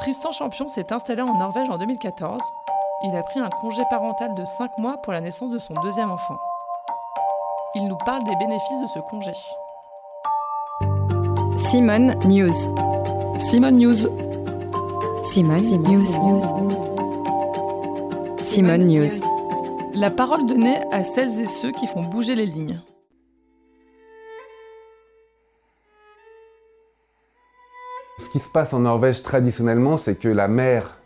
Tristan Champion s'est installé en Norvège en 2014. Il a pris un congé parental de 5 mois pour la naissance de son deuxième enfant. Il nous parle des bénéfices de ce congé. Simone News. Simone News. Simone, News. Simone News. La parole donnée à celles et ceux qui font bouger les lignes. Ce qui se passe en Norvège traditionnellement, c'est que la mère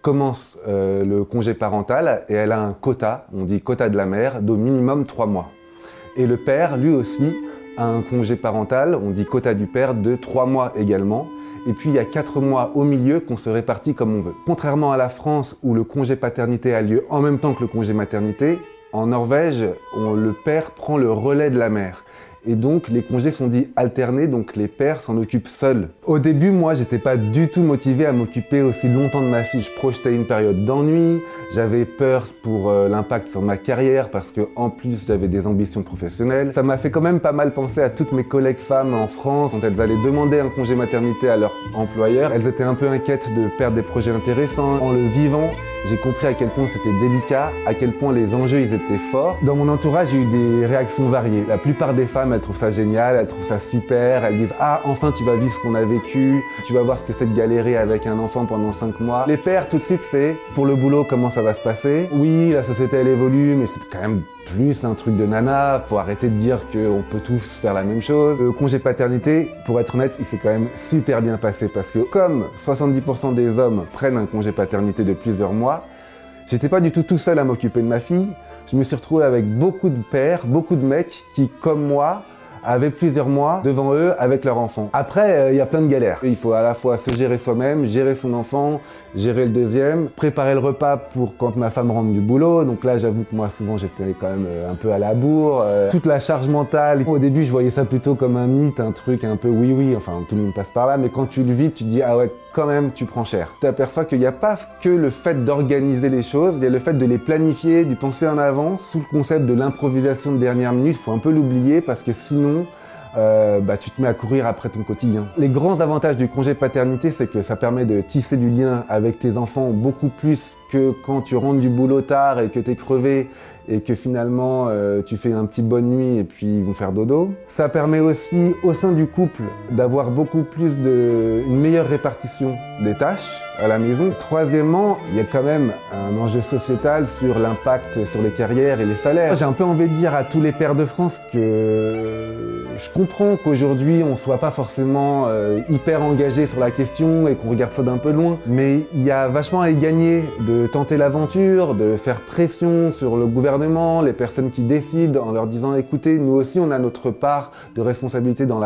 commence euh, le congé parental et elle a un quota, on dit quota de la mère, d'au minimum 3 mois. Et le père, lui aussi, a un congé parental, on dit quota du père, de 3 mois également. Et puis il y a 4 mois au milieu qu'on se répartit comme on veut. Contrairement à la France où le congé paternité a lieu en même temps que le congé maternité, en Norvège, le père prend le relais de la mère. Et donc, les congés sont dits alternés, donc les pères s'en occupent seuls. Au début, moi, j'étais pas du tout motivé à m'occuper aussi longtemps de ma fille. Je projetais une période d'ennui, j'avais peur pour euh, l'impact sur ma carrière parce que, en plus, j'avais des ambitions professionnelles. Ça m'a fait quand même pas mal penser à toutes mes collègues femmes en France quand elles allaient demander un congé maternité à leur employeur. Elles étaient un peu inquiètes de perdre des projets intéressants. En le vivant, j'ai compris à quel point c'était délicat, à quel point les enjeux ils étaient forts. Dans mon entourage, j'ai eu des réactions variées. La plupart des femmes, elles trouvent ça génial, elles trouvent ça super, elles disent "Ah, enfin tu vas vivre ce qu'on a vécu, tu vas voir ce que c'est de galérer avec un enfant pendant 5 mois." Les pères tout de suite, c'est pour le boulot comment ça va se passer? Oui, la société elle évolue, mais c'est quand même plus un truc de nana, faut arrêter de dire qu'on peut tous faire la même chose. Le congé paternité, pour être honnête, il s'est quand même super bien passé parce que comme 70% des hommes prennent un congé paternité de plusieurs mois, j'étais pas du tout tout seul à m'occuper de ma fille. Je me suis retrouvé avec beaucoup de pères, beaucoup de mecs qui, comme moi, avaient plusieurs mois devant eux avec leur enfant. Après, euh, il y a plein de galères. Il faut à la fois se gérer soi-même, gérer son enfant, gérer le deuxième, préparer le repas pour quand ma femme rentre du boulot. Donc là, j'avoue que moi, souvent, j'étais quand même euh, un peu à la bourre. Euh, toute la charge mentale. Au début, je voyais ça plutôt comme un mythe, un truc un peu oui-oui. Enfin, tout le monde passe par là. Mais quand tu le vis, tu dis, ah ouais, quand même, tu prends cher. Tu aperçois qu'il n'y a pas que le fait d'organiser les choses, il y a le fait de les planifier, d'y penser en avance, sous le concept de l'improvisation de dernière minute. Il faut un peu l'oublier parce que sinon, euh, bah, tu te mets à courir après ton quotidien. Les grands avantages du congé paternité, c'est que ça permet de tisser du lien avec tes enfants beaucoup plus que quand tu rentres du boulot tard et que tu es crevé et que finalement euh, tu fais un petit bonne nuit et puis ils vont faire dodo. Ça permet aussi au sein du couple d'avoir beaucoup plus de une meilleure répartition des tâches à la maison. Troisièmement, il y a quand même un enjeu sociétal sur l'impact sur les carrières et les salaires. J'ai un peu envie de dire à tous les pères de France que je comprends qu'aujourd'hui on soit pas forcément euh, hyper engagé sur la question et qu'on regarde ça d'un peu loin, mais il y a vachement à y gagner de tenter l'aventure, de faire pression sur le gouvernement, les personnes qui décident en leur disant écoutez, nous aussi on a notre part de responsabilité dans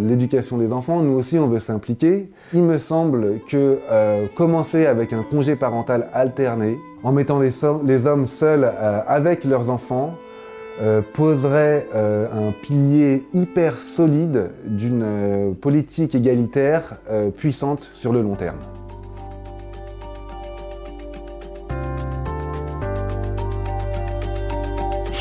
l'éducation des enfants, nous aussi on veut s'impliquer. Il me semble que euh, commencer avec un congé parental alterné, en mettant les, hommes seuls euh, avec leurs enfants, euh, poserait un pilier hyper solide d'une politique égalitaire puissante sur le long terme.